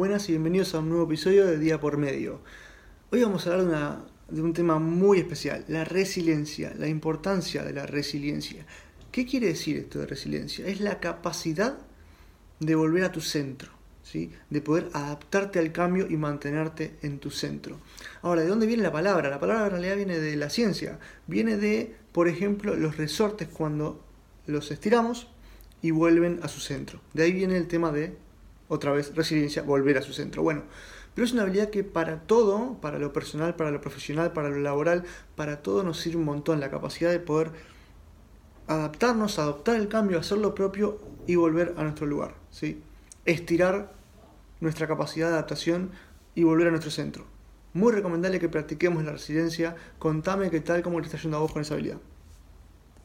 Buenas y bienvenidos a un nuevo episodio de Día por Medio. Hoy vamos a hablar de, un tema muy especial, la resiliencia, la importancia de la resiliencia. ¿Qué quiere decir esto de resiliencia? Es la capacidad de volver a tu centro, ¿sí? de poder adaptarte al cambio y mantenerte en tu centro. Ahora, ¿de dónde viene la palabra? La palabra en realidad viene de la ciencia, viene de, por ejemplo, los resortes cuando los estiramos y vuelven a su centro. De ahí viene el tema de otra vez, resiliencia, volver a su centro. Bueno, pero es una habilidad que para todo, para lo personal, para lo profesional, para lo laboral, para todo nos sirve un montón, la capacidad de poder adaptarnos, adoptar el cambio, hacer lo propio y volver a nuestro lugar. ¿sí? Estirar nuestra capacidad de adaptación y volver a nuestro centro. Muy recomendable que practiquemos la resiliencia. Contame qué tal, cómo te está yendo a vos con esa habilidad.